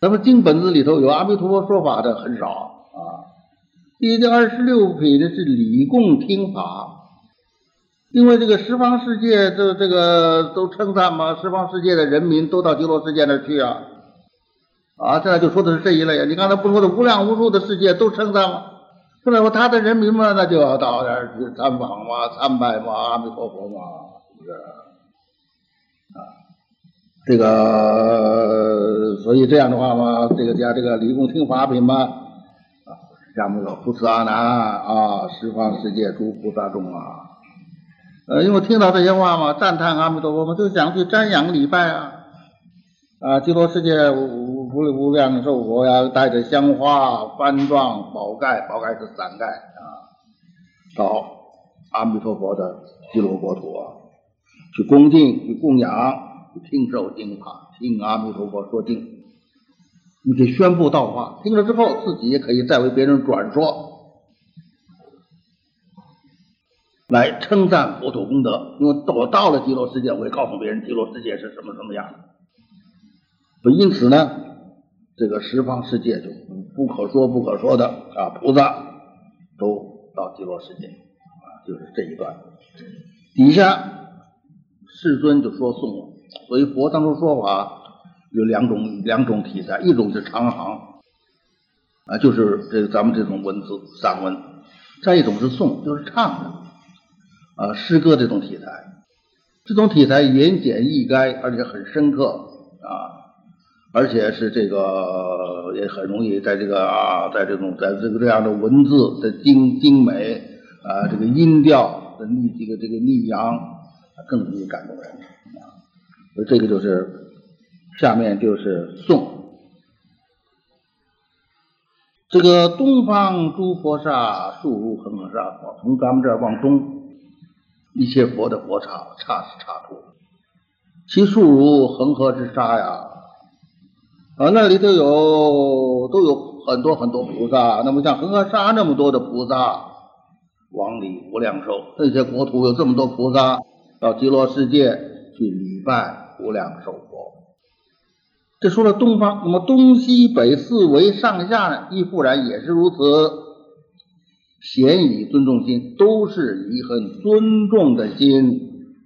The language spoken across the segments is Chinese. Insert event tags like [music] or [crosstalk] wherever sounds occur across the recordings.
咱们经本子里头有阿弥陀佛说法的很少啊。第二十六品的是礼供听法。因为这个十方世界，这这个都称赞嘛，十方世界的人民都到极乐世界那去啊，啊，现在就说的是这一类。你刚才不说的无量无数的世界都称赞吗？不能说他的人民嘛，那就要到那儿去参访嘛，参拜嘛，阿弥陀佛嘛，是不是？啊，这个，所以这样的话嘛，这个叫这个理供听法品嘛，啊，像那个菩萨阿难啊，十方世界诸菩萨众啊。呃，因为听到这些话嘛，赞叹阿弥陀佛嘛，就想去瞻仰礼拜啊，啊，极乐世界无无无量寿佛呀，带着香花、幡幢、宝盖，宝盖是伞盖啊，到阿弥陀佛的极乐国土啊，去恭敬、去供养、听受经法，听阿弥陀佛说经，你得宣布道化，听了之后自己也可以再为别人转说。来称赞佛陀功德，因为我到了极乐世界，我也告诉别人极乐世界是什么什么样的。因此呢，这个十方世界就不可说不可说的啊，菩萨都到极乐世界啊，就是这一段。底下世尊就说送了，所以佛当中说法有两种两种题材，一种是长行啊，就是这咱们这种文字散文；再一种是颂，就是唱的。啊，诗歌这种题材，这种题材言简意赅，而且很深刻啊，而且是这个也很容易在这个啊，在这种在这个这样的文字的精精美啊，这个音调的逆这个这个逆扬，更容易感动人。这个就是下面就是宋，这个东方诸佛刹，数如恒河沙，从咱们这儿往东。一切佛的佛刹，刹是刹土，其数如恒河之沙呀！啊，那里头有都有很多很多菩萨。那么像恒河沙那么多的菩萨，往里无量寿，这些国土有这么多菩萨，到极乐世界去礼拜无量寿佛。这说了东方，那么东西北四维上下呢，亦复然也是如此。咸以尊重心，都是以很尊重的心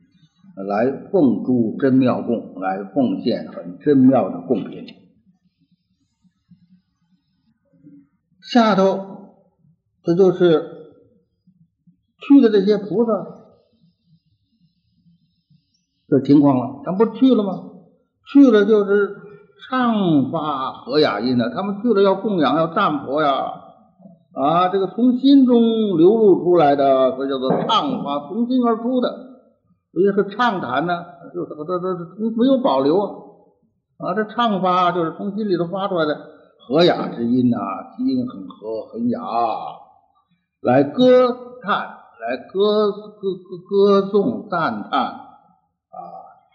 来奉诸真妙供，来奉献很真妙的供品。下头这就是去的这些菩萨这情况了，咱不去了吗？去了就是唱发和雅音的，他们去了要供养，要赞佛呀。啊，这个从心中流露出来的，这叫做唱发，从心而出的，所以是畅谈呢，就是这这这没有保留啊。啊，这唱发就是从心里头发出来的和雅之音呐，音很和很雅，来歌叹，来歌歌歌歌颂赞叹，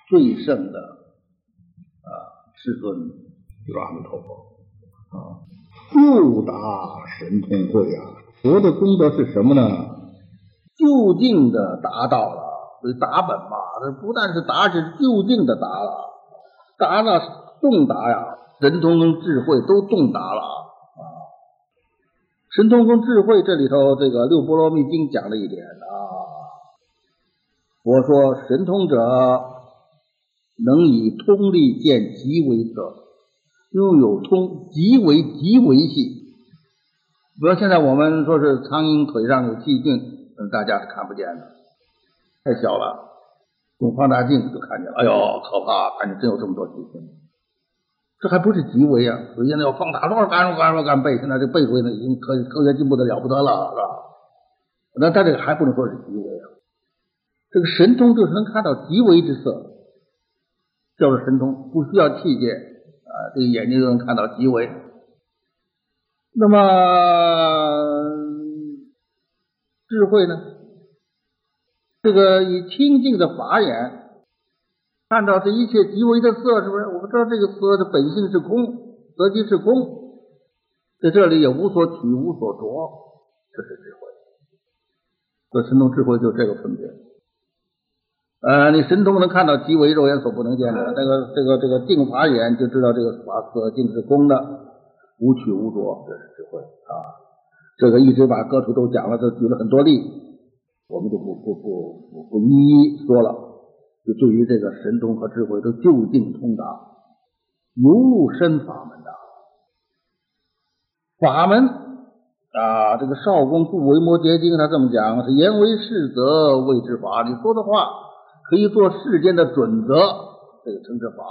最胜的啊，世尊就是阿弥陀佛啊。复达神通会啊！佛的功德是什么呢？就近的达到了，所以达本嘛，这不但是达，是就近的达了，达了洞达呀，神通跟智慧都洞达了啊！神通跟智慧这里头，这个六波罗蜜经讲了一点啊，我说神通者能以通力见极为色。拥有通极为极为细，比如现在我们说是苍蝇腿上有细菌，大家是看不见的，太小了，用放大镜就看见了。哎呦，可怕！看见真有这么多细菌，这还不是极微啊！所以现在要放大，多少干干干干倍，现在这倍数呢已经科科学进步的了不得了，是吧？那他这个还不能说是极微啊，这个神通就是能看到极微之色，叫做神通，不需要器械。啊，这个眼睛就能看到极微。那么智慧呢？这个以清净的法眼看到这一切极微的色，是不是？我们知道这个色的本性是空，色即是空，在这里也无所取，无所着，这是智慧。所以神通智慧就这个分别。呃，你神通能看到极为肉眼所不能见的，这个这个这个定法眼就知道这个法色境是空的，无取无着，这是智慧啊。这个一直把各处都讲了，都举了很多例，我们就不不不不不一一说了。就对于这个神通和智慧都就近通达，由入深法门的法门啊，这个少公不为摩诘经》，他这么讲：是言为是则谓之法。你说的话。可以做世间的准则，这个称之法，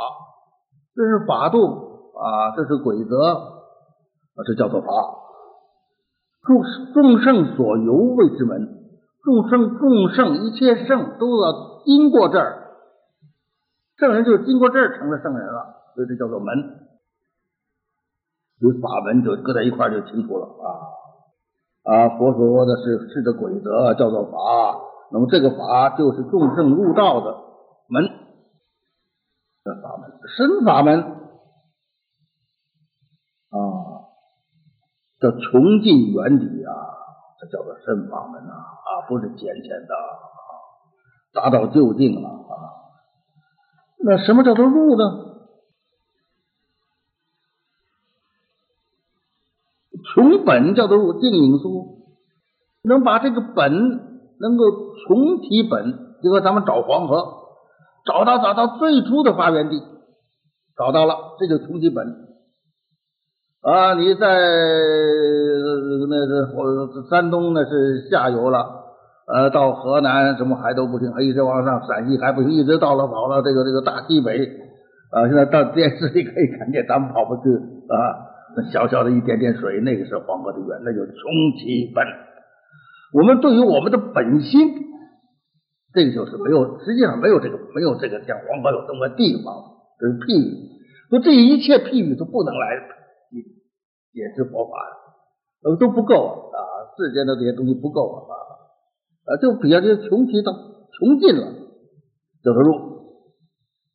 这是法度啊，这是规则啊，这叫做法。众众圣所由谓之门，众圣众圣一切圣都要经过这儿，圣人就经过这儿成了圣人了，所以这叫做门。所以法门就搁在一块就清楚了啊啊，佛说的是是的规则叫做法。那么这个法就是众生入道的门，这法门深法门啊，叫穷尽原底啊，这叫做深法门呐啊，不是浅浅的，达到究竟了啊。那什么叫做入呢？穷本叫做入，定影书能把这个本。能够重提本，就说咱们找黄河，找到找到最初的发源地，找到了，这就重提本啊！你在那是山东那是下游了，呃，到河南什么还都不行，一直往上，陕西还不行，一直到了跑了这个这个大西北啊！现在到电视里可以看见，咱们跑不去啊！那小小的一点点水，那个是黄河的源，那就重提本。我们对于我们的本心，这个就是没有，实际上没有这个，没有这个像黄河有这么地方，这是譬喻。说这一切譬喻都不能来解释佛法，呃，都不够啊！世间的这些东西不够啊！啊，就比较就穷极到穷尽了，这个入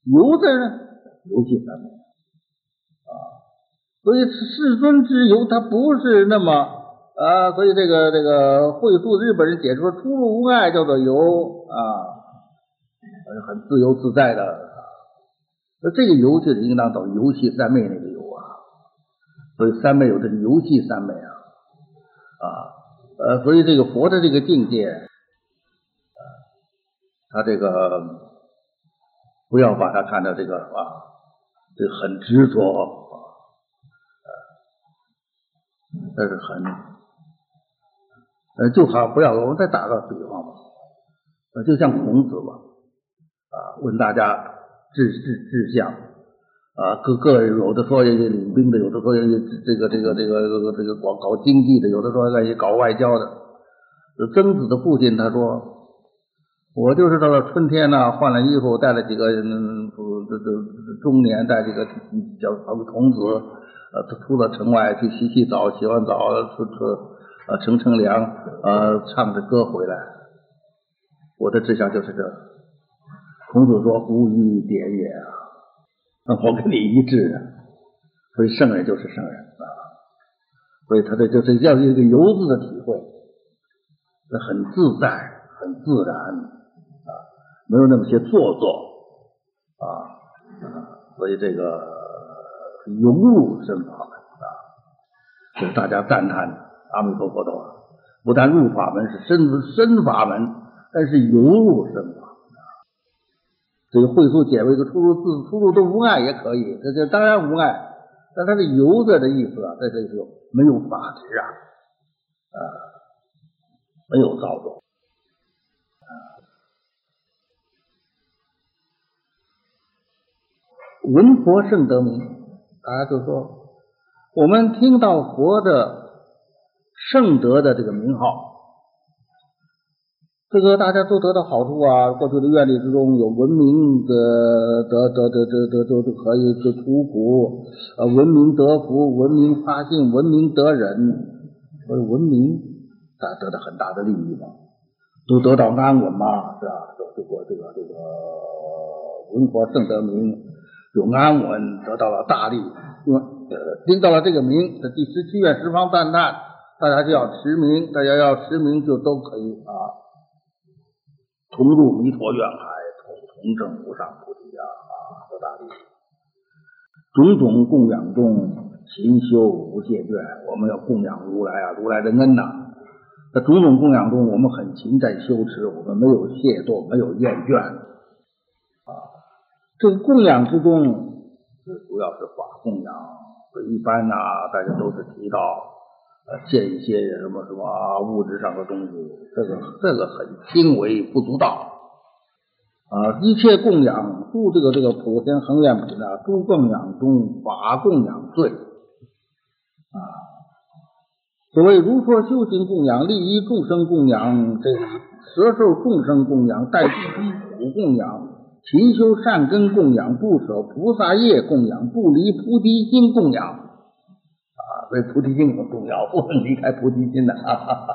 游字呢，游戏三昧啊，所以世尊之游，它不是那么。啊，所以这个这个会宿日本人解说出入无碍叫做游啊，很自由自在的。那这个游就是应当到游戏三昧那个游啊，所以三昧有这个游戏三昧啊啊呃，所以这个佛的这个境界，他这个不要把它看到这个啊，这很执着啊，但是很。呃，就好不要，我们再打个比方吧，呃，就像孔子吧，啊，问大家志志志向，啊，各各有的说领兵的，有的说这个这个这个这个这个搞搞经济的，有的说那些搞外交的。曾子的父亲他说，我就是到了春天呢，换了衣服，带了几个嗯，这这中年带这个叫童子，呃，出了城外去洗洗澡，洗完澡出出。啊，乘乘凉，啊，唱着歌回来。我的志向就是这。孔子说：“无与点也啊！”我跟你一致啊。所以圣人就是圣人啊。所以他这就是要一个游子的体会，这很自在，很自然啊，没有那么些做作啊。所以这个融入身法门啊，是大家赞叹的。阿弥陀佛的话，不但入法门是深深法门，但是游入深法。这个会所解为一个出入自出入都无碍也可以，这这当然无碍，但它的游字的意思啊，在这里头没有法执啊，啊，没有造作。闻佛圣得名，大家就说，我们听到佛的。圣德的这个名号，这个大家都得到好处啊。过去的愿力之中有文明的得得得得得都都可以就出苦，呃，文明得福，文明发性，文明得忍，所以文明大家得到很大的利益嘛，都得到安稳嘛，是吧？这个这个这个文佛圣德名有安稳，得到了大利，因为呃听到了这个名，这第十七愿十方赞叹。大家就要持名，大家要持名就都可以啊，同入弥陀愿海，同同证无上菩提啊啊，多大利！种种供养中，勤修无懈倦。我们要供养如来啊，如来的恩呐。在种种供养中，我们很勤在修持，我们没有懈惰，没有厌倦啊。这个供养之中，这主要是法供养。一般呢，大家都是提到呃献一些什么什么物质上的东西，这个这个很轻微不足道。啊，一切供养诸这个这个普天恒愿品呢，诸供养中法供养最啊。所谓如说修行供养、利益众生供养、这摄受众生供养、代地基础供养、勤修善根供养、不舍菩萨业供养、不离菩提心供养，所以菩提心很重要，不能离开菩提心的啊。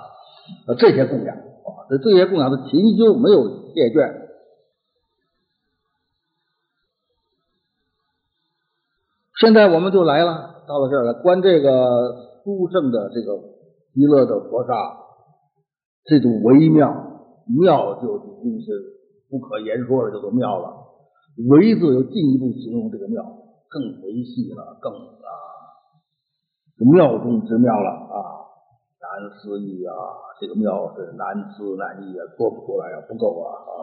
这些供养啊，这这些供养的勤修没有懈倦。现在我们就来了，到了这儿了，观这个殊胜的这个极乐的佛刹，这种微妙，妙就已经是不可言说了，叫做妙了。唯字又进一步形容这个妙，更维系了，更啊，妙中之妙了啊，难思议啊，这个妙是难思难议啊，做不出来啊，不够啊啊，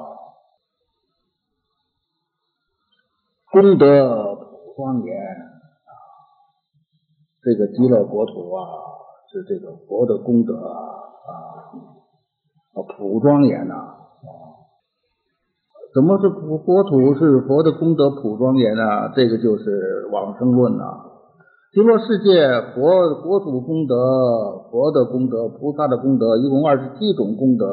功德。庄严啊，这个极乐国土啊，是这个佛的功德啊啊，普庄严呐啊，怎么是国国土是佛的功德普庄严呢？这个就是往生论呐。极乐世界佛国土功德，佛的功德，菩萨的功德，一共二十七种功德。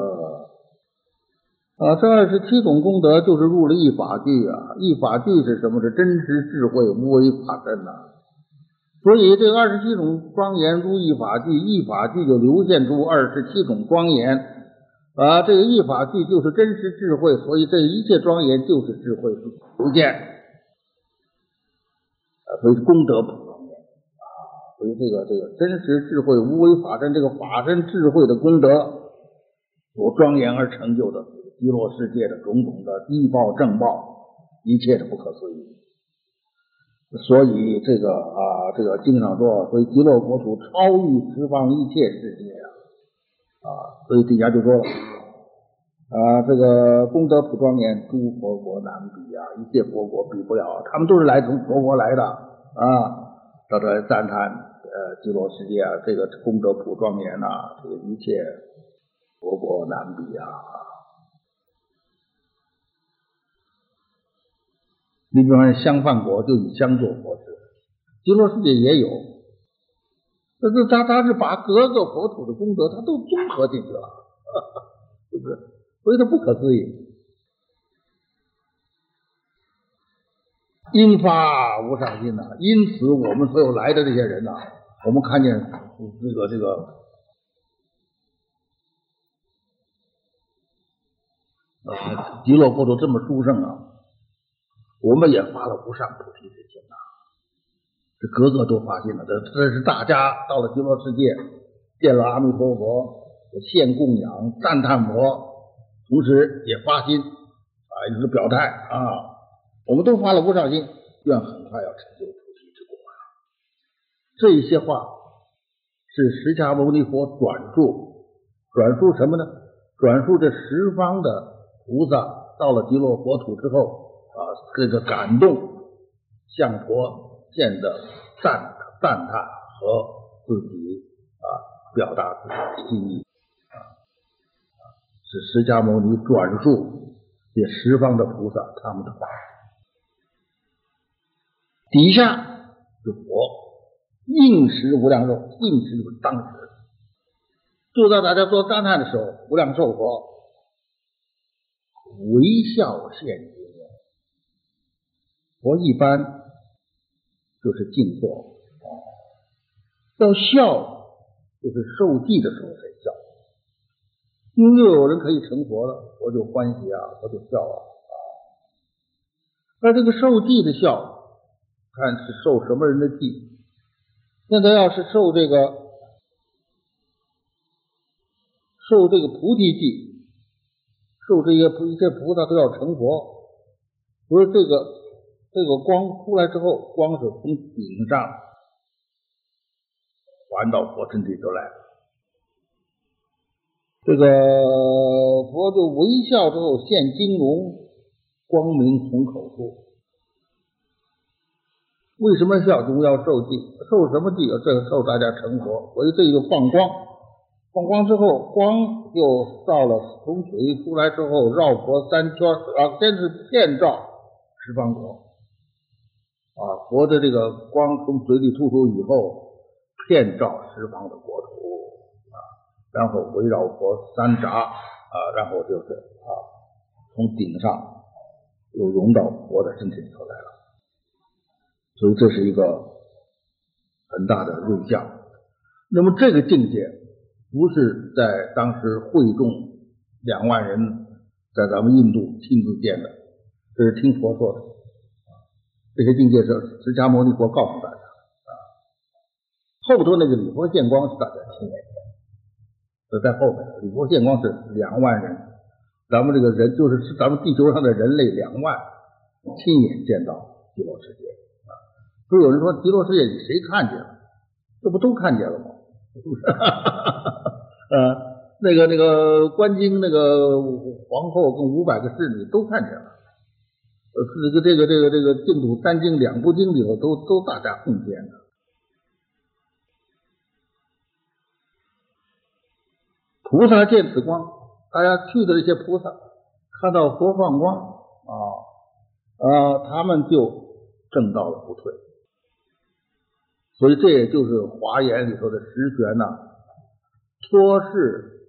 啊，这二十七种功德就是入了一法句啊！一法句是什么？是真实智慧无为法身呐。所以这二十七种庄严入一法句，一法句就流现出二十七种庄严啊！这个一法句就是真实智慧，所以这一切庄严就是智慧流现啊！所以功德普！所以这个这个真实智慧无为法身，这个法身智慧的功德所庄严而成就的。极乐世界的种种的低报正报，一切的不可思议。所以这个啊，这个经上说，所以极乐国土超越十方一切世界啊啊，所以底下就说了啊，这个功德普庄严，诸佛国难比啊，一切佛国比不了，他们都是来从佛国来的啊，到这赞叹呃极乐世界啊，这个功德普庄严呐，这个一切佛国难比啊。你比方说香饭国就以香做佛事，极乐世界也有，但是他他是把各个佛土的功德他都综合进去了，[laughs] 是不是？所以它不可思议。因发无上心呐，因此我们所有来的这些人呐，我们看见这个这个啊极乐国土这么殊胜啊。我们也发了无上菩提之心呐，这个个都发心了。这这是大家到了极乐世界，见了阿弥陀佛，献供养、赞叹佛，同时也发心啊，一个表态啊，我们都发了无上心，愿很快要成就。这些话是释迦牟尼佛转述，转述什么呢？转述这十方的菩萨到了极乐国土之后。啊，这个感动，向佛见的赞赞叹和自己啊表达自己的心意啊，是释迦牟尼转述这十方的菩萨他们的话，底下是佛应时无量寿，应时就是当时，就在大家做赞叹的时候，无量寿佛微笑现。佛一般就是静坐，要笑就是受记的时候才笑，因为又有人可以成佛了，我就欢喜啊，我就笑啊啊。那这个受记的笑，看是受什么人的记。现在要是受这个受这个菩提记，受这些一些菩萨都要成佛。不是这个这个光出来之后，光是从顶上传到佛身体就来了。这个佛就微笑之后现金龙，光明从口出。为什么孝宗要受祭？受什么祭？这受大家成佛，所以这就放光。放光之后，光就到了从水出来之后，绕佛三圈啊，先是遍照十方国啊，佛的这个光从嘴里吐出以后，遍照十方的国土啊，然后围绕佛三匝啊，然后就是啊，从顶上又融到佛的身体里头来了。所以这是一个很大的瑞相。那么这个境界不是在当时会众两万人在咱们印度亲自见的，这是听佛说的。这些境界是释迦牟尼佛告诉大家啊。后头那个礼佛见光是大家亲眼见，这在后面。礼佛见光是两万人，咱们这个人就是是咱们地球上的人类两万亲眼见到极乐世界。说有人说极乐世界谁看见了？这不都看见了吗？是不是？呃，那个那个观经那个皇后跟五百个侍女都看见了。呃，这个这个这个这个净土三经两部经里头都都大家共见的。菩萨见此光，大家去的这些菩萨看到佛放光啊啊，他们就正道了不退。所以这也就是华严里头的十玄呐，托事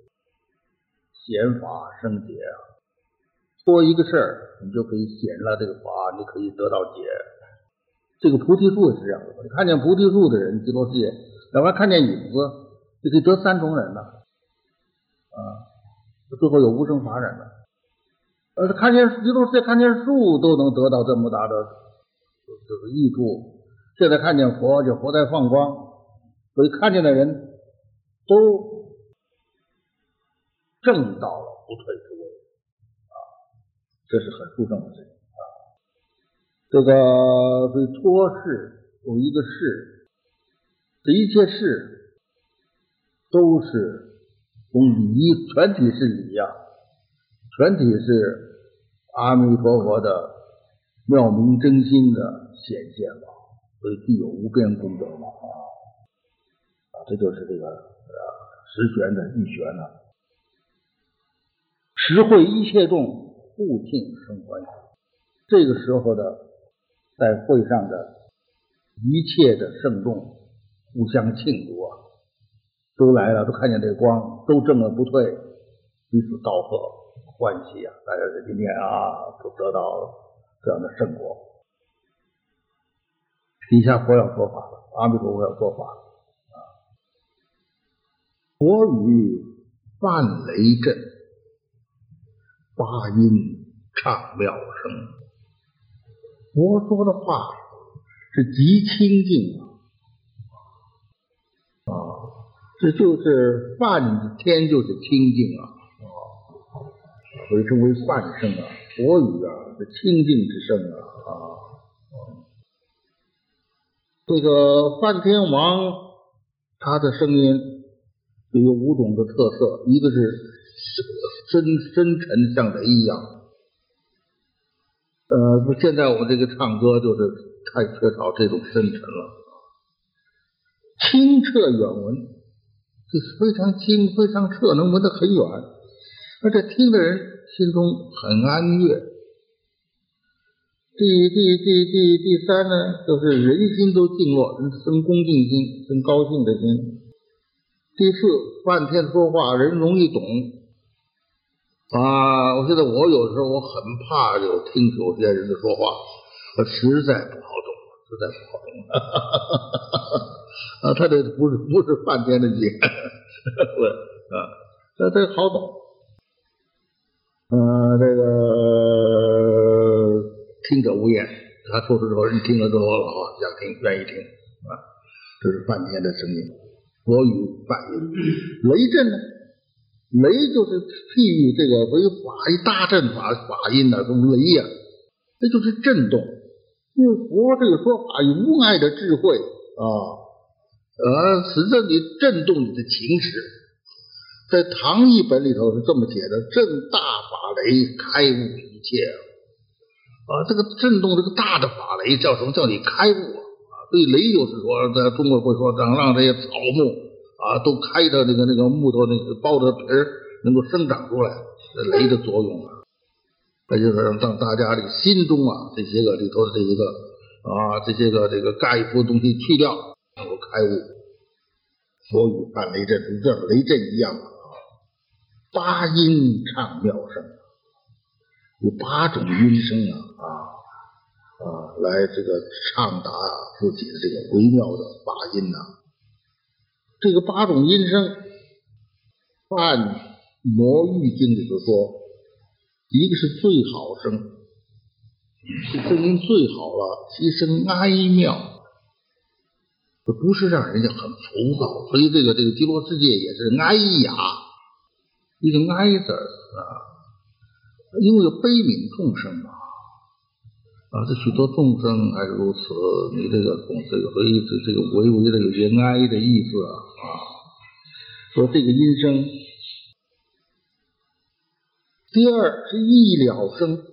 显法生解啊，托一个事儿，你就可以显了这个法，你可以得到解。这个菩提树也是这样的，你看见菩提树的人，极乐世界；哪怕看见影子，就可以得三种人呢。啊，最后有无生法忍的，呃，看见极乐世界，看见树都能得到这么大的这个益处。现在看见佛，就佛在放光，所以看见的人都正到了不退之位啊，这是很殊胜的事情啊。这个对托事有一个事，这一切事都是从理，全体是理呀，全体是阿弥陀佛的妙明真心的显现吧。所以具有无边功德嘛啊啊，这就是这个呃十玄的一玄呢，实会一切众互庆生欢。这个时候的在会上的一切的圣众互相庆祝啊，都来了，都看见这光，都正了不退，彼此道贺欢喜啊！大家在今天啊，都得到这样的圣果。底下佛要说法了，阿弥陀佛要说法啊！佛语泛雷震，八音唱妙声。佛说的话是极清净啊！啊这就是梵天，就是清净啊！所以称为梵圣啊！佛语啊，是清净之圣啊啊！这个梵天王，他的声音有五种的特色，一个是深深沉像雷一样，呃，现在我们这个唱歌就是太缺少这种深沉了，清澈远闻，就是非常清非常澈，能闻得很远，而且听的人心中很安悦。第第第第第三呢，就是人心都静落，生恭敬心，生高兴的心。第四，半天说话，人容易懂。啊，我觉得我有时候我很怕有听有些人的说话，我实在不好懂，实在不好懂。[laughs] 啊，他这不是不是半天的经，对啊，这这好懂。嗯，这个。听者无言，他说出之后，人听了之后，啊，想听，愿意听，啊，这是梵天的声音，佛语梵音。雷震呢？雷就是譬喻这个为法一大阵法法音呢，这种雷呀，那就是震动。因为佛这个说法有无碍的智慧啊，呃，使得你震动你的情识。在唐译本里头是这么写的：震大法雷，开悟一切。啊，这个震动这个大的法雷叫什么？叫你开悟啊！对雷就是说，在中国会说，让让这些草木啊都开的那个那个木头那个包的皮儿能够生长出来，这雷的作用啊，那就是让大家这个心中啊这些个里头的这一个啊这些个这个盖覆的东西去掉，能够开悟。所以看雷震，就像雷震一样啊，八音唱妙声。有八种音声啊啊啊，来这个唱达自己的这个微妙的法音呐。这个八种音声，按《魔域经》里头说，一个是最好声，这声音最好了，其声哀妙，这不是让人家很浮躁，所以这个这个极乐世界也是哀雅，一个哀字啊。因为悲悯众生嘛，啊，这许多众生还是如此，你这个从这个所以这这个微微的有些哀的意思啊，说这个音声。第二是意了声，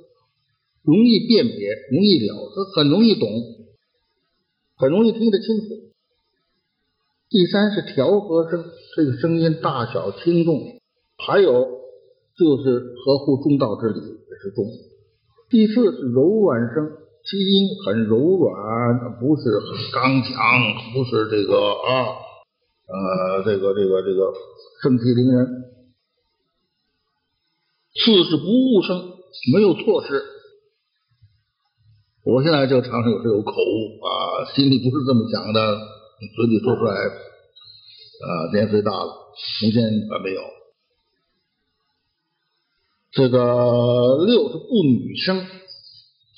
容易辨别，容易了，这很容易懂，很容易听得清楚。第三是调和声，这个声音大小轻重，还有。就是合乎中道之理也是中。第四是柔软声，其音很柔软，不是很刚强，不是这个啊呃这个这个这个盛气凌人。四是不误声，没有错失。我现在就常常有时有口误啊，心里不是这么想的，嘴里说出来啊年岁大了，从前还没有。这个六是不女声，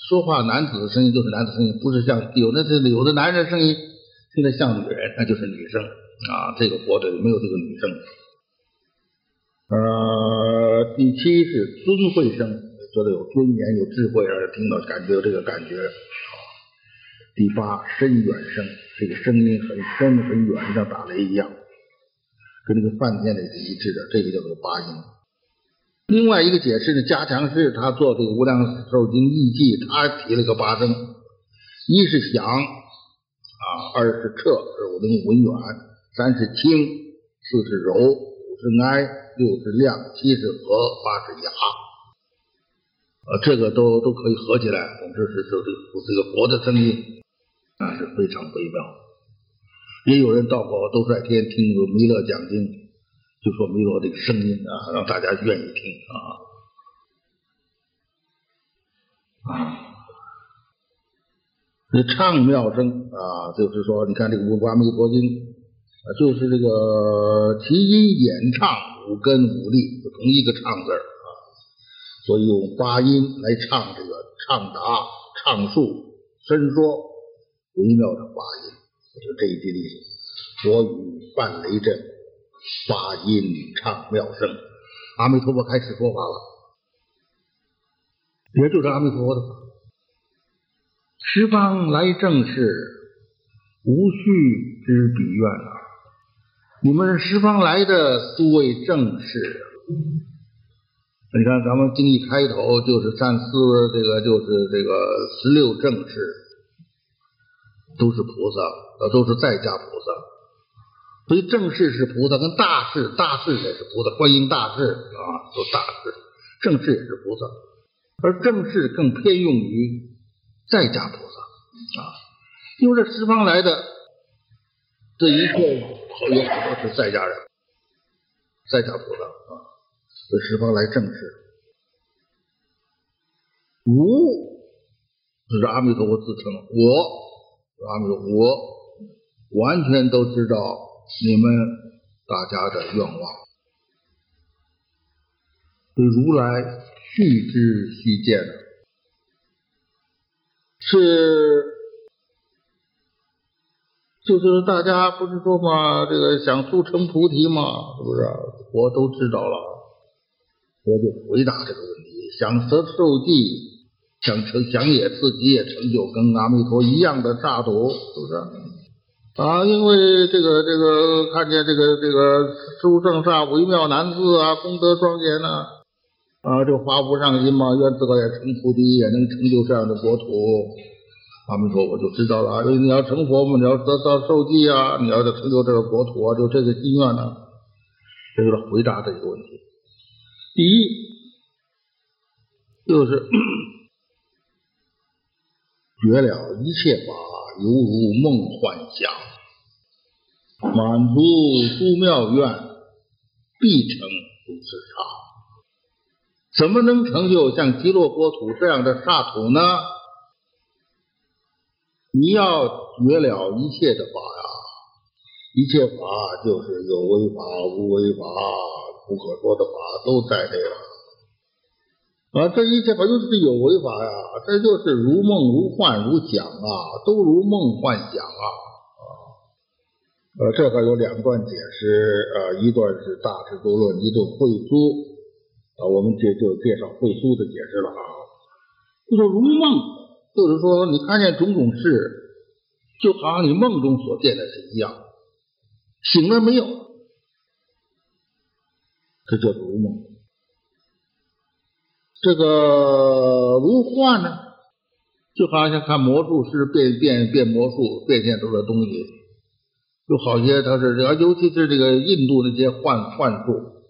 说话男子的声音就是男子声音，不是像有的这有的男人声音听着像女人，那就是女声啊。这个佛里没有这个女声。呃，第七是尊贵声，觉得有尊严、有智慧，让人听到感觉有这个感觉。第八深远声，这个声音很深很远，像打雷一样，跟这个梵天的是一致的，这个叫做八音。另外一个解释呢，加强是他做这个《无量寿经义记》，他提了个八声：一是响啊，二是彻，是五灵文远；三是清，四是柔，五是哀，六是亮，七是和，八是雅。呃，这个都都可以合起来。总之是说这这个佛的声音那是非常微妙。也有人到过兜率天听过弥勒讲经。就说弥勒这个声音啊，让大家愿意听啊啊！这唱妙声啊，就是说，你看这个《五阿弥陀经》啊，就是这个提音演唱五根五力，就同一个唱字啊，所以用八音来唱这个唱达、唱述、伸说微妙的八音，就这一句例子：我与范雷震。发音唱妙声，阿弥陀佛开始说法了，也就是阿弥陀佛的。十方来正事，无须知彼愿啊！你们十方来的诸位正士，你看咱们经一开头就是三思，这个就是这个十六正士，都是菩萨，都是在家菩萨。所以正士是菩萨，跟大士，大士也是菩萨，观音大士啊，都大士，正士也是菩萨，而正士更偏用于在家菩萨啊，因为这十方来的这一切好有好多是在家人，在家菩萨啊，这十方来正士，无是阿弥陀佛自称，我阿弥陀佛，我完全都知道。你们大家的愿望，对如来续之细见，是就是大家不是说嘛，这个想速成菩提嘛，是不是？我都知道了，我就回答这个问题。想得受记，想成想也自己也成就跟阿弥陀一样的刹土，是不是？啊，因为这个这个看见这个这个书圣刹微妙难字啊，功德庄严呐，啊，就发不上心嘛，愿自个也成菩提，也能成就这样的国土。他们说，我就知道了，因为你要成佛嘛，你要得到受记啊，你要成就这个国土啊，就这个心愿呢，这就是回答这个问题。第一，就是 [coughs] 绝了一切法，犹如梦幻想，满足诸妙愿，必成如是刹。怎么能成就像极乐国土这样的刹土呢？你要绝了一切的法呀，一切法就是有为法、无为法、不可说的法都在内了。啊，这一切法就是有为法呀，这就是如梦如幻如想啊，都如梦幻想啊。呃，这个有两段解释，呃，一段是大智度论，一段慧疏。啊，我们这就介绍慧疏的解释了啊，就说如梦。就是说，你看见种种事，就好像你梦中所见的是一样，醒了没有？这叫如梦。这个如幻呢，就好像看魔术师变变变魔术变现出的东西，就好些他是这，尤其是这个印度那些幻幻术，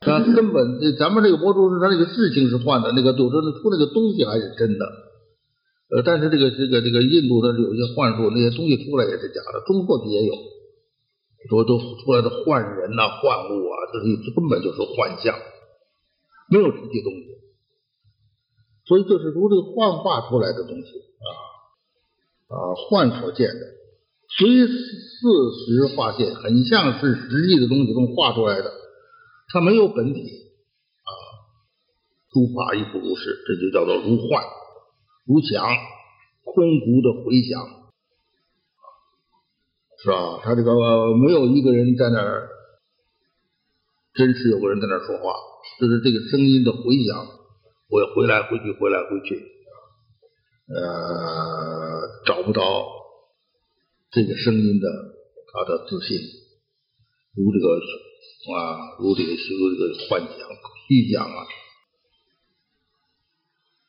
他根本这咱们这个魔术师他那个事情是幻的，那个就是出那个东西还是真的。呃，但是这个这个这个印度的有些幻术，那些东西出来也是假的，中国的也有，说都出来的幻人呐、幻物啊，这这根本就是幻象，没有实际东西，所以就是如这个幻化出来的东西啊啊，幻所见的，随事实化现，很像是实际的东西中画出来的，它没有本体啊，诸法亦不如是，这就叫做如幻。如响，空谷的回响，是吧？他这个没有一个人在那儿，真实有个人在那儿说话，就是这个声音的回响，我回来回去，回来回去，呃，找不到这个声音的他的自信，如这个啊，如这个如这个幻想、虚想啊。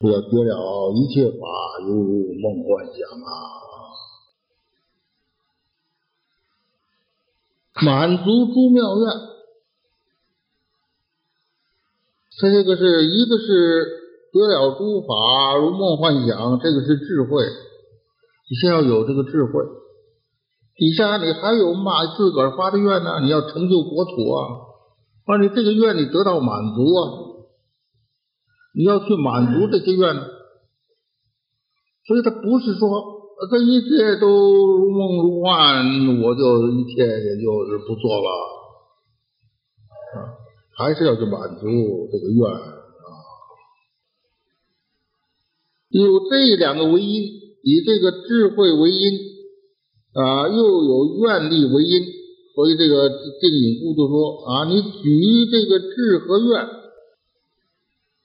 要绝了一切法，犹如梦幻想啊！满足诸妙愿，他这个是一个是得了诸法如梦幻想，这个是智慧，你先要有这个智慧。底下你还有嘛自个儿发的愿呢？你要成就国土啊！啊，你这个愿你得到满足啊！你要去满足这些愿，所以他不是说这一切都如梦如幻，我就一切也就是不做了，啊，还是要去满足这个愿啊。有这两个为因，以这个智慧为因啊，又有愿力为因，所以这个定引故就说啊，你举这个智和愿。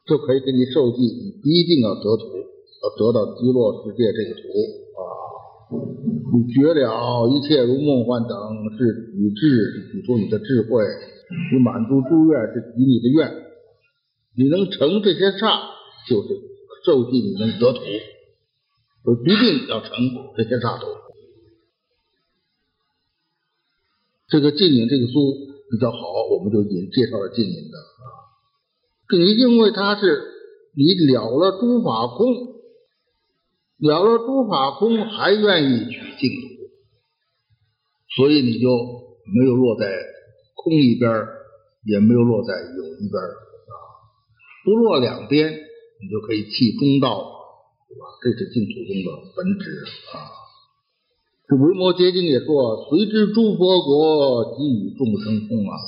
就可以给你受记，你一定要得土，要得到极乐世界这个土啊！你绝了一切如梦幻等，是举智，举出你的智慧；你满足诸愿，是举你的愿。你能成这些刹，就是受记，你能得土，就一定要成这些刹土。这个净引这个书比较好，我们就引介绍了净引的啊。你因为他是你了了诸法空，了了诸法空，还愿意取净土，所以你就没有落在空一边，也没有落在有一边啊，不落两边，你就可以弃中道，对吧？这是净土中的本质啊。这《维摩诘经》也说：“随知诸佛国，即与众生空啊。”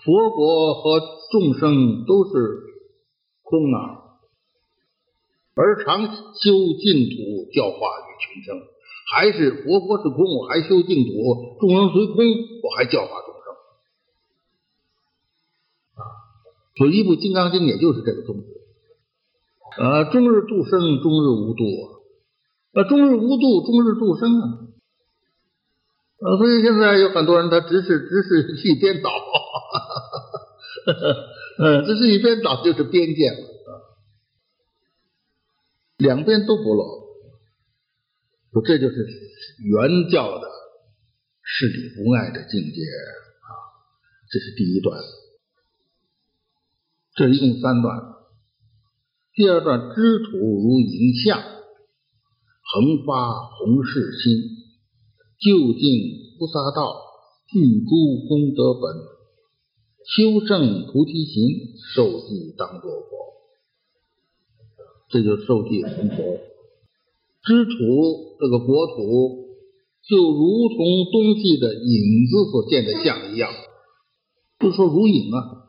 佛国和众生都是空啊，而常修净土教化于群生，还是佛国是空，我还修净土；众生随空，我还教化众生。啊，所以一部《金刚经》也就是这个宗旨。啊，终日度生，终日无度啊，终日无度，终日度生啊。啊，所以现在有很多人他只是只是一边倒，[laughs] 嗯，只是一边倒就是边界了啊，两边都不落，说这就是原教的事理不碍的境界啊，这是第一段，这一共三段，第二段知土如影像，横发弘誓心。究竟菩萨道，具诸功德本，修正菩提行，受记当作佛。这就受记成佛。知土这个国土，就如同东西的影子所见的像一样，就说如影啊。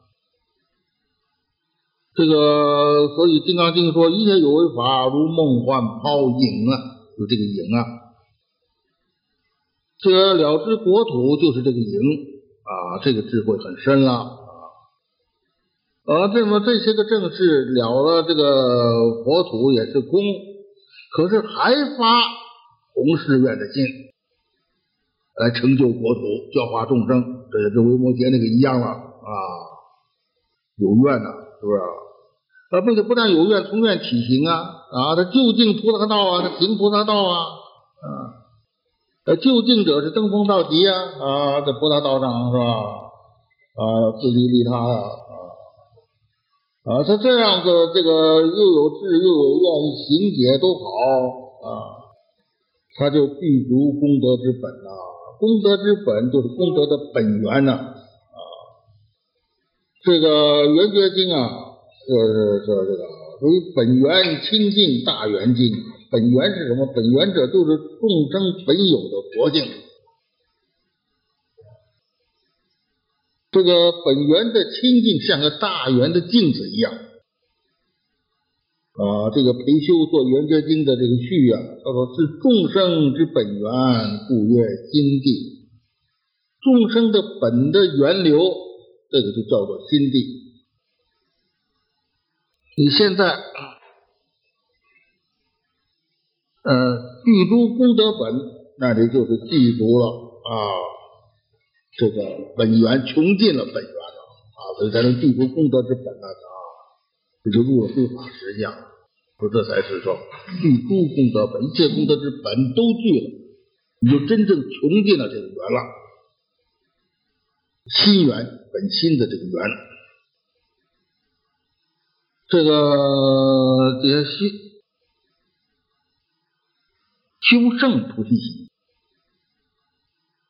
这个所以《金刚经》说：“一切有为法，如梦幻泡影啊，就这个影啊。”这了知国土就是这个营啊，这个智慧很深了啊。而这么这些个正事了了这个国土也是空，可是还发弘誓愿的心来成就国土，教化众生，这也跟维摩诘那个一样了啊。有愿呐，是不是？啊，并且不但有愿，从愿起行啊啊，他就近菩萨道啊，他行菩萨道啊。呃，就近者是登峰造极啊，啊，这菩萨道上是吧？啊，自利利他呀，啊，啊，他这样子，这个又有志又有愿，行解都好啊，他就具足功德之本呐。功德之本就是功德的本源呐，啊，这个圆觉经啊，就是说这个属于本源清净大圆经。本源是什么？本源者就是众生本有的佛性。这个本源的清净像个大圆的镜子一样啊。这个培修做《圆觉经》的这个序啊，他说是众生之本源，故曰心地。众生的本的源流，这个就叫做心地。你现在。呃，具足功德本，那这就是具足了啊，这个本源穷尽了本源了啊，所以才能具足功德之本呢啊，这就入了非法实相，说这才是说具足功德本，一切功德之本都具了，你就真正穷尽了这个缘了，心源本心的这个缘，这个这些心。修圣菩提心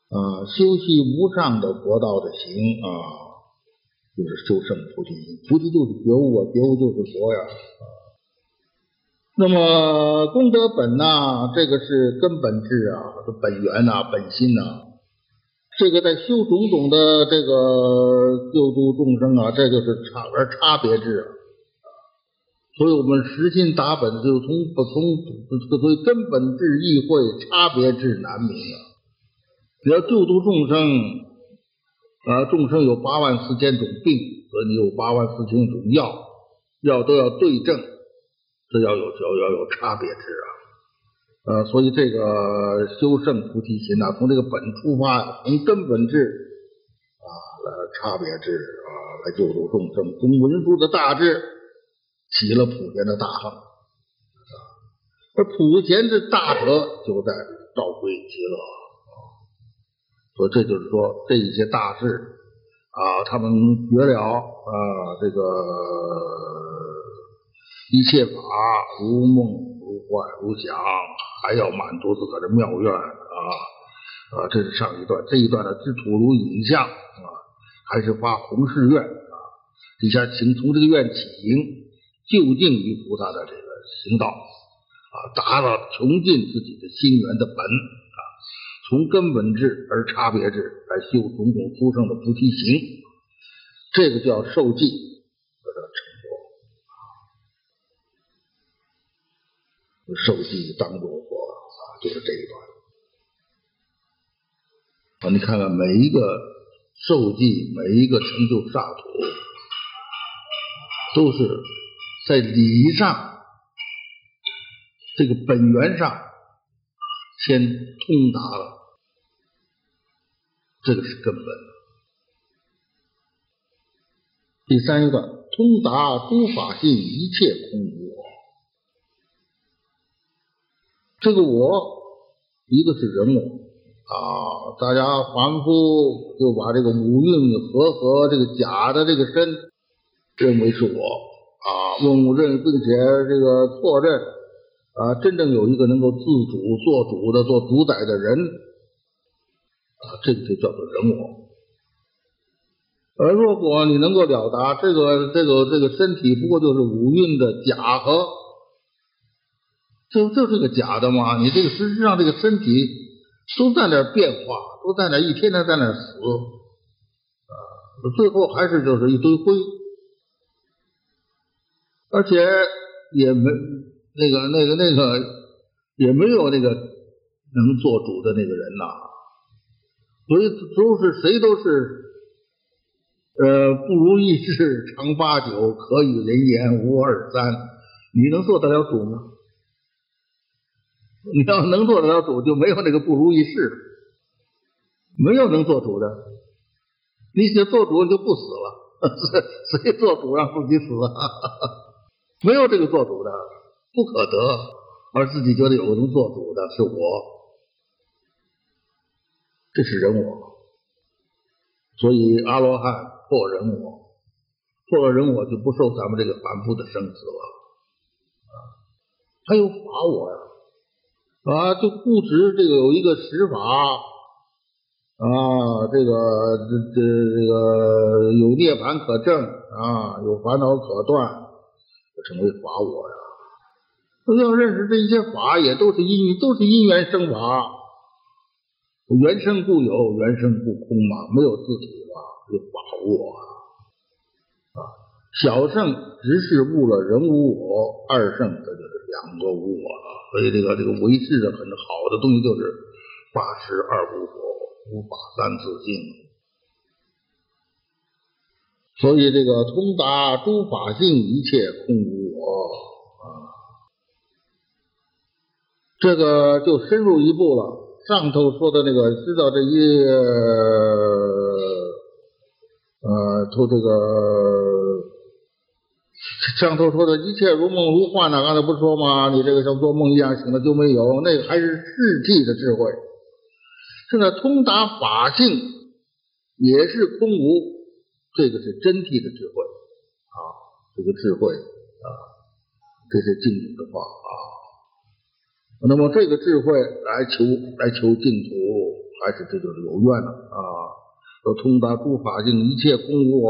啊，修习无上的佛道的行啊，就是修圣菩提心。菩提就是觉悟啊，觉悟就是佛呀。那么功德本呐，这个是根本智啊，是本源呐，本心呐。这个在修种种的这个救度众生啊，这就是差而差别智啊。所以我们实心打本，就从不从这个所以根本智意会差别智难明啊！你要救度众生啊，众生有八万四千种病，和你有八万四千种药，药都要对症，这要有要要有差别智啊！呃，所以这个修圣菩提心呐，从这个本出发，从根本智啊来差别智啊来救度众生，从文殊的大智。起了普贤的大行，而普贤的大德就在道归极乐，所以这就是说这一些大事啊，他们觉了啊，这个一切法如梦如幻如想，还要满足自个的妙愿啊。啊，这是上一段，这一段呢，知土如影像啊，还是发弘誓愿啊，底下请从这个愿起行。就近于菩萨的这个行道啊，达到穷尽自己的心源的本啊，从根本智而差别智来修种种殊胜的菩提行，这个叫受记得到成佛，受记当作佛啊，就是这一段啊。你看看每一个受记，每一个成就萨土，都是。在理上这个本源上先通达了，这个是根本。第三一个，通达诸法性，一切空无我。这个我，一个是人我。啊，大家凡夫就把这个五蕴和合这个假的这个身认为是我啊，用认并且这个错认啊，真正有一个能够自主做主的、做主宰的人啊，这个就叫做人我。而如果你能够了达这个这个这个身体不过就是五蕴的假合，就就是个假的嘛，你这个实际上这个身体。都在那变化，都在那一天天在那死，啊，最后还是就是一堆灰，而且也没那个那个那个也没有那个能做主的那个人呐，所以都是谁都是，呃，不如意事常八九，可与人言无二三，你能做得了主吗？[laughs] 你要能做得了主，就没有那个不如意事，没有能做主的。你想做主，你就不死了。[laughs] 谁做主让自己死啊？[laughs] 没有这个做主的，不可得，而自己觉得有能做主的是我，这是人我。所以阿罗汉破人我，破了人我就不受咱们这个凡夫的生死了。他有法我呀。啊，就固执这个有一个实法啊，这个这这这个有涅槃可证啊，有烦恼可断，成为法我呀。要认识这些法也都是因都是因缘生法，缘生故有，缘生故空嘛，没有自体嘛，有法我啊。小圣只是悟了人无我，二圣这就是两个无我了。所以这个这个维持的很好的东西就是法实二无我，无法三自性。所以这个通达诸法性，一切空无我啊，这个就深入一步了。上头说的那个知道这一呃，从这个。上头说的一切如梦如幻呢？刚才不是说吗？你这个像做梦一样醒了就没有，那个还是世纪的智慧。现在通达法性也是空无，这个是真谛的智慧啊，这个智慧啊，这是净土的话啊。那么这个智慧来求来求净土，还是这就是有愿了啊。要通达诸法性，一切空无我，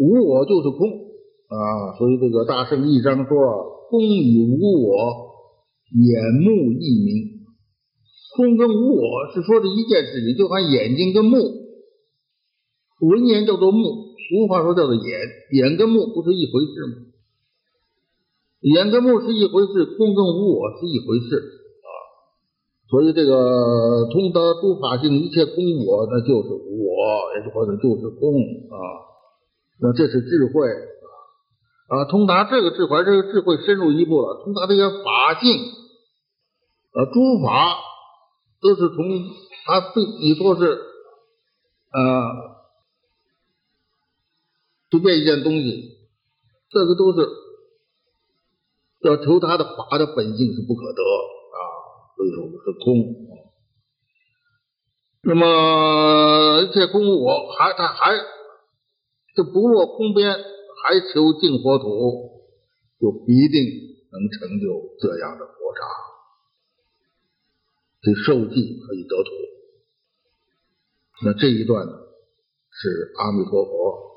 无我就是空。啊，所以这个大圣一章说：“空与无我，眼目一明。空跟无我是说的一件事情，就看眼睛跟目，文言叫做目，俗话说叫做眼。眼跟目不是一回事吗？眼跟目是一回事，空跟无我是一回事啊。所以这个通达诸法性，一切空我，那就是我，或者就是空啊。那这是智慧。”啊，通达这个智慧，这个智慧深入一步了。通达这些法性，呃，诸法都是从他对你说是，呃，随便一件东西，这个都是要求他的法的本性是不可得啊，所以说是空。那么一切空我，还他还这不落空边。还求净佛土，就必定能成就这样的佛刹。这受记可以得土。那这一段呢，是阿弥陀佛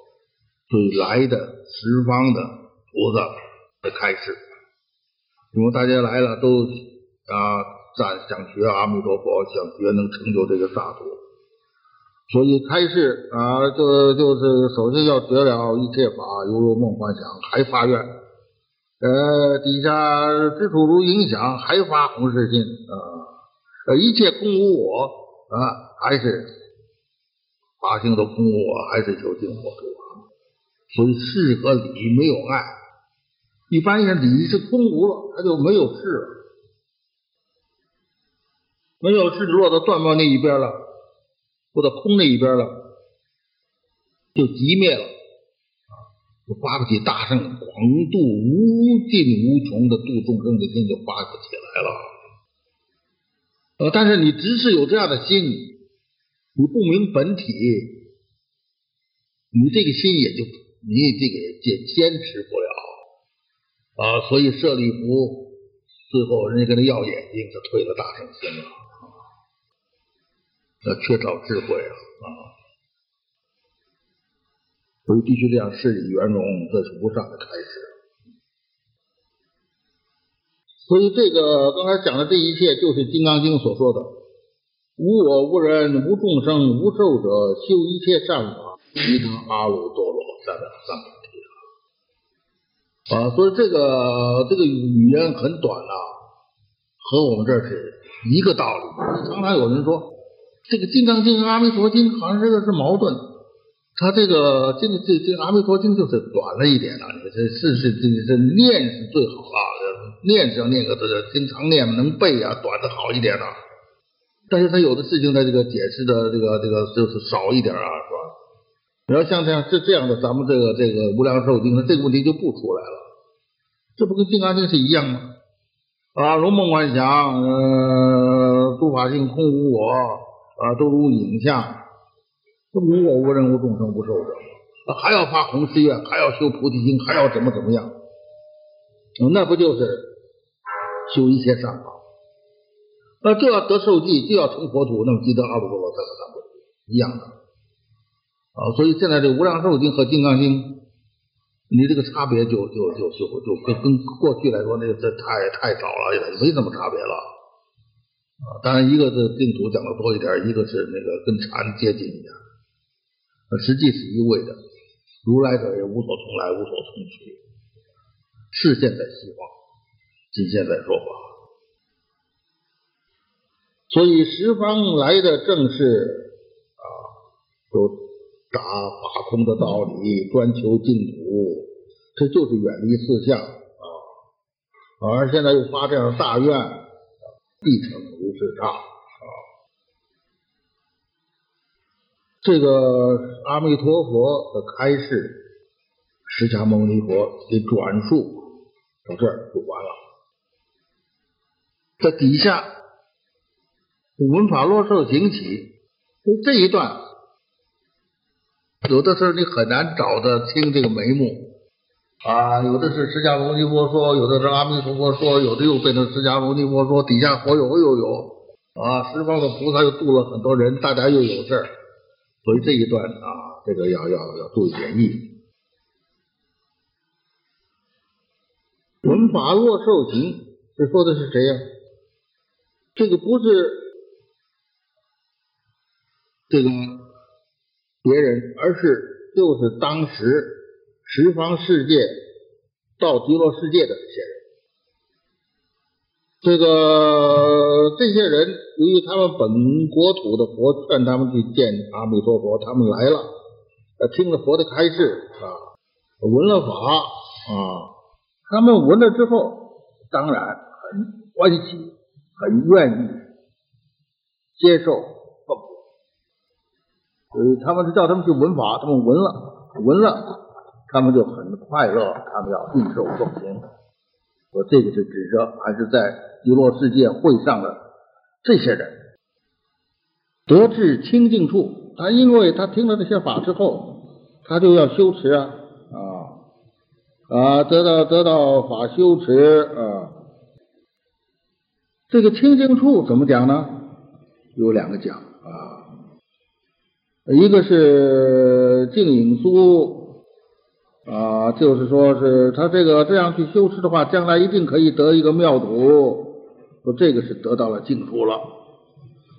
对来的十方的菩萨的开示。因为大家来了都啊，想想学阿弥陀佛，想学能成就这个萨土。所以开示啊，就就是首先要得了一切法，犹如梦幻想，还发愿。呃，底下知处如影响，还发弘誓心啊。一切空无我啊，还是法性都空无我，还是求净佛土。所以事和理没有爱，一般人理是空无了，他就没有事了，没有事落到断末那一边了，落到空那一边了，就寂灭了，就发不起大圣广度无尽无穷的度众生的心就发不起来了。呃，但是你只是有这样的心，你不明本体，你这个心也就你这个也坚持不了。啊，所以舍利弗最后人家跟他要眼睛，他退了大圣心了啊，那缺少智慧啊啊！所以必须这样事以圆融，这是无上的开始。所以这个刚才讲的这一切，就是《金刚经》所说的“无我无人无众生无寿者，修一切善法，即得阿耨多罗三藐三菩提”。啊，所以这个这个语言很短啊，和我们这是一个道理。常常有人说，这个《金刚经》和《阿弥陀经》好像这个是矛盾。他这个这个这这《阿弥陀经》就是短了一点了，这是是这这念是最好啊，念是要念个这个经常念能背啊，短的好一点了。但是他有的事情他这个解释的这个这个就是少一点啊，是吧？你要像这样这这样的，咱们这个这个无量寿经，那这个问题就不出来了。这不跟《金刚经》是一样吗？啊，如梦幻想，呃，诸法性空无我，啊，都如影像，这无我无人无众生无寿者，还要发弘誓愿，还要修菩提心，还要怎么怎么样？那不就是修一切善法？那就要得受记，就要成佛土，那么即得阿耨多罗三藐三菩提，一样的。啊，所以现在这《无量寿经》和《金刚经》，你这个差别就就就就就跟跟过去来说，那个这太太少了，也没什么差别了。啊，当然一个是净土讲的多一点，一个是那个跟禅接近一点，实际是一味的。如来者也无所从来，无所从去，是现在西方，今现在说法。所以十方来的正是啊，都。达法空的道理，专求净土，这就是远离四相啊！而现在又发这样的大愿，必成如是刹啊！这个阿弥陀佛的开示，释迦牟尼佛的转述到这儿就完了。在底下，文法落受行起，就这一段。有的时候你很难找得清这个眉目啊，有的是释迦牟尼佛说，有的是阿弥陀佛说，有的又变成释迦牟尼佛说，底下佛友又有啊，十方的菩萨又度了很多人，大家又有事儿，所以这一段啊，这个要要要注意点意。闻法落受行，这说的是谁呀？这个不是这个。别人，而是就是当时十方世界到极乐世界的这些人，这个这些人由于他们本国土的佛劝他们去见阿弥陀佛，他们来了，听了佛的开示啊，闻了法啊，他们闻了之后，当然很欢喜，很愿意接受。所以他们是叫他们去闻法，他们闻了，闻了，他们就很快乐，他们要应受奉行。说这个是指着还是在极乐世界会上的这些人得至清净处，他因为他听了这些法之后，他就要修持啊啊啊，得到得到法修持啊。这个清净处怎么讲呢？有两个讲。一个是净影书啊，就是说是他这个这样去修持的话，将来一定可以得一个妙土。说这个是得到了净土了，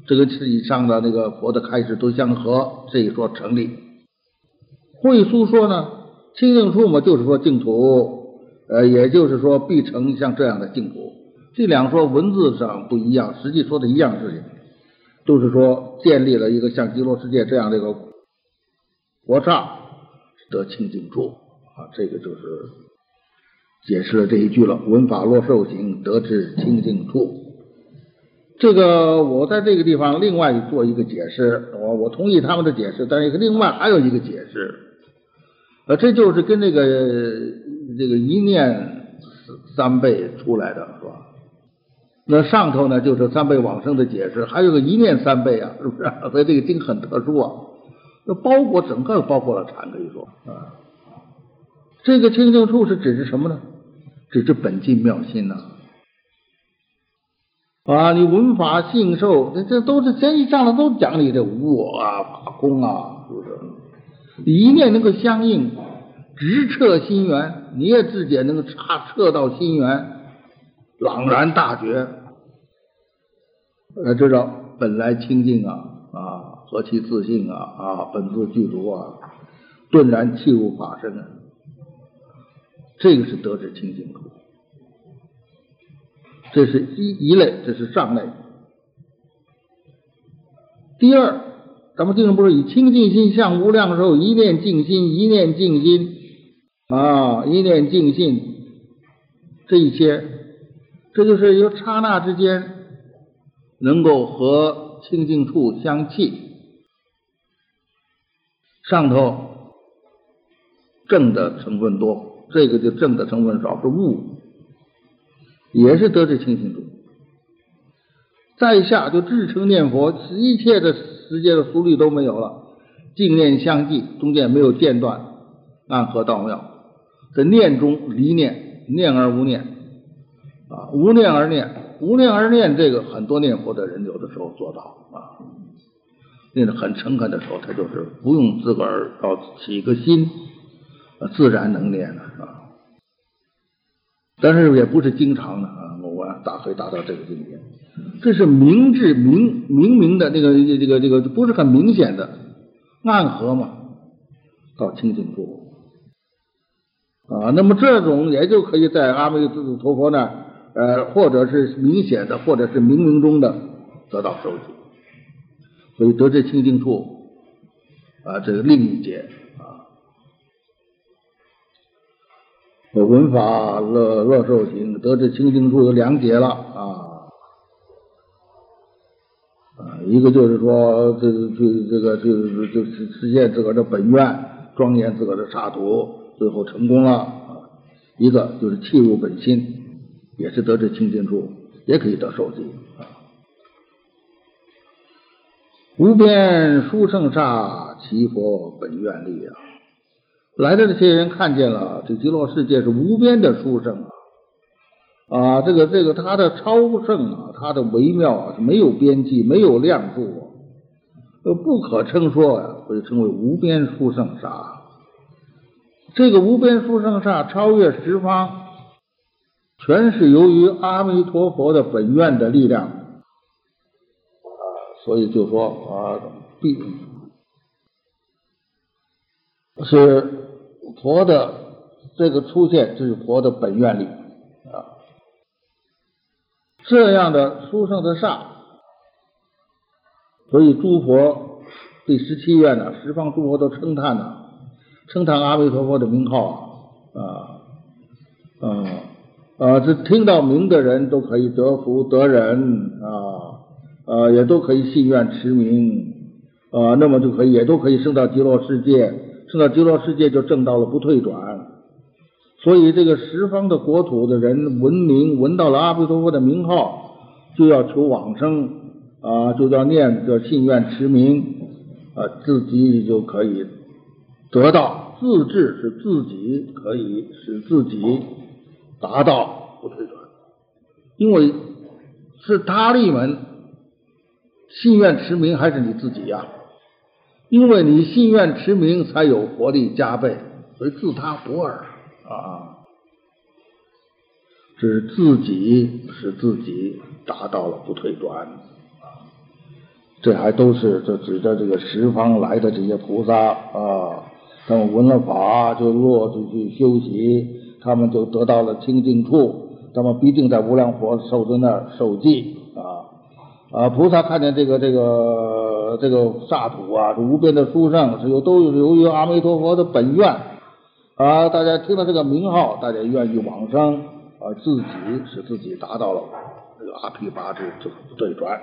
这个是以上的那个佛的开始都相合，这一说成立。慧书说呢，清净处嘛，就是说净土，呃，也就是说必成像这样的净土。这两说文字上不一样，实际说的一样事情。就是说建立了一个像极乐世界这样的一个国刹得清净处啊，这个就是解释了这一句了：“闻法若受行，得至清净处。”这个我在这个地方另外做一个解释，我我同意他们的解释，但是另外还有一个解释，呃，这就是跟这个这个一念三倍出来的是吧？那上头呢就是三倍往生的解释，还有个一念三倍啊，[laughs] 是不是？所以这个经很特殊啊，那包裹整个包括了禅，可以说啊。这个清净处是指是什么呢？指是本净妙心呐！啊，你闻法信受，这这都是前一上来都讲你的无我啊、法空啊，是不是？一念能够相应，直彻心源，你也自己能够察彻到心源，朗然大觉，呃，知道本来清净啊啊，何其自信啊啊，本自具足啊，顿然契入法身啊。这个是得知清净处，这是一一类，这是上类。第二，咱们经常不是以清净心向无量寿，一念静心，一念静心啊，一念静心，这一些，这就是由刹那之间能够和清净处相契，上头正的成分多。这个就正的成分少，是物，也是得知清净处。在下就至诚念佛，一切的世界的俗虑都没有了，净念相继，中间没有间断，暗合道妙。在念中离念，念而无念啊，无念而念，无念而念，这个很多念佛的人有的时候做到啊，念得很诚恳的时候，他就是不用自个儿要起个心。自然能念了，啊？但是也不是经常的啊。我大可以达到这个境界，这是明智明明明的那个这个这个不是很明显的暗合嘛，到清净处啊。那么这种也就可以在阿弥陀佛那呃，或者是明显的，或者是冥冥中的得到收集。所以得这清净处啊，这是另一节。闻法乐乐受行，得知清净处有两节了啊啊，一个就是说，这这这个就就实现自个的本愿，庄严自个的刹土，最后成功了啊。一个就是契入本心，也是得知清净处，也可以得受记啊。无边殊胜刹，其佛本愿力啊。来的这些人看见了，这极乐世界是无边的殊胜啊！啊，这个这个，它的超胜啊，它的微妙啊，是没有边际，没有量数，呃，不可称说呀，所以称为无边殊胜刹。这个无边殊胜刹超越十方，全是由于阿弥陀佛的本愿的力量啊，所以就说啊，必是。佛的这个出现，就是佛的本愿力啊。这样的殊胜的刹，所以诸佛第十七愿呢，十方诸佛都称叹呢，称叹阿弥陀佛的名号啊啊啊！啊这听到名的人都可以得福得人啊啊，也都可以信愿持名啊，那么就可以也都可以升到极乐世界。升到极乐世界就证到了不退转，所以这个十方的国土的人闻名闻到了阿弥陀佛的名号，就要求往生啊，就叫念叫信愿持名啊，自己就可以得到自治，是自己可以使自己达到不退转，因为是他力门信愿持名还是你自己呀？因为你信愿持名，才有活力加倍，所以自他不二啊。指自己使自己达到了不退转。这还都是这指着这个十方来的这些菩萨啊，他们闻了法就落出去修习，他们就得到了清净处，他们必定在无量佛受尊那儿受记啊啊！菩萨看见这个这个。这个刹土啊，是无边的殊胜，是由都是由于阿弥陀佛的本愿啊，大家听到这个名号，大家愿意往生，啊，自己使自己达到了这个阿毗八智对转。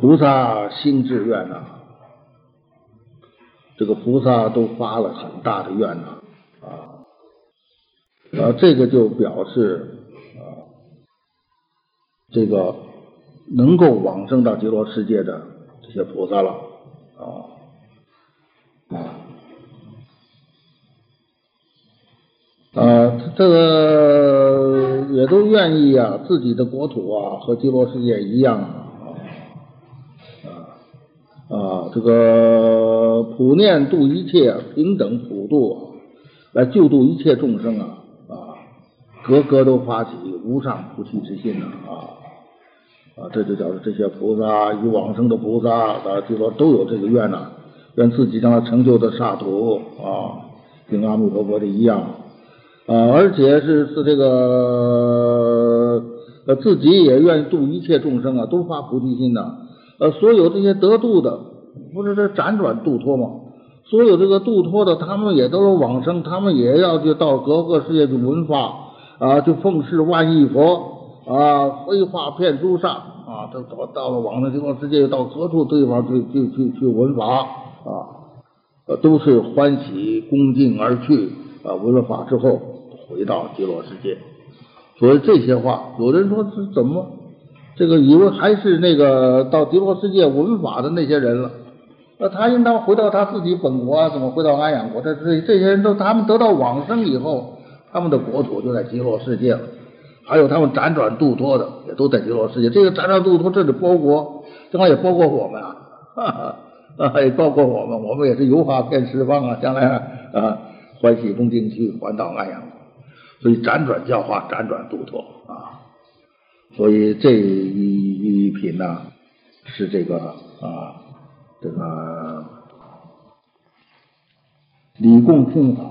菩萨心志愿呐，这个菩萨都发了很大的愿呐，啊，啊，这个就表示啊，这个能够往生到极乐世界的这些菩萨了，啊，啊，啊，这个也都愿意啊，自己的国土啊和极乐世界一样。啊，啊，啊这个普念度一切平等普度，来救度一切众生啊，个个都发起无上菩提之心呢啊啊，这就叫做这些菩萨与往生的菩萨啊，就说都有这个愿呐，愿自己将来成就的刹土啊，跟阿弥陀佛的一样啊，而且是是这个自己也愿度一切众生啊，都发菩提心呢。呃，所有这些得度的，不是这辗转度脱吗？所有这个度脱的，他们也都是往生，他们也要去到各个世界去闻法啊，就奉事万亿佛啊，飞化遍诸上啊，都到到了往生极乐世界，到何处地方去去去去闻法啊？都是欢喜恭敬而去啊，闻了法之后回到极乐世界。所以这些话，有人说是怎么？这个以为还是那个到极乐世界闻法的那些人了，那他应当回到他自己本国啊？怎么回到安阳国？这这这些人都他们得到往生以后，他们的国土就在极乐世界了。还有他们辗转度脱的，也都在极乐世界。这个辗转度脱，这里包括，正好也包括我们啊，啊，[laughs] 也包括我们，我们也是有法变十方啊，将来啊欢喜恭敬去还到安阳，所以辗转教化，辗转度脱啊。所以这一一品呢，是这个啊，这个礼供听法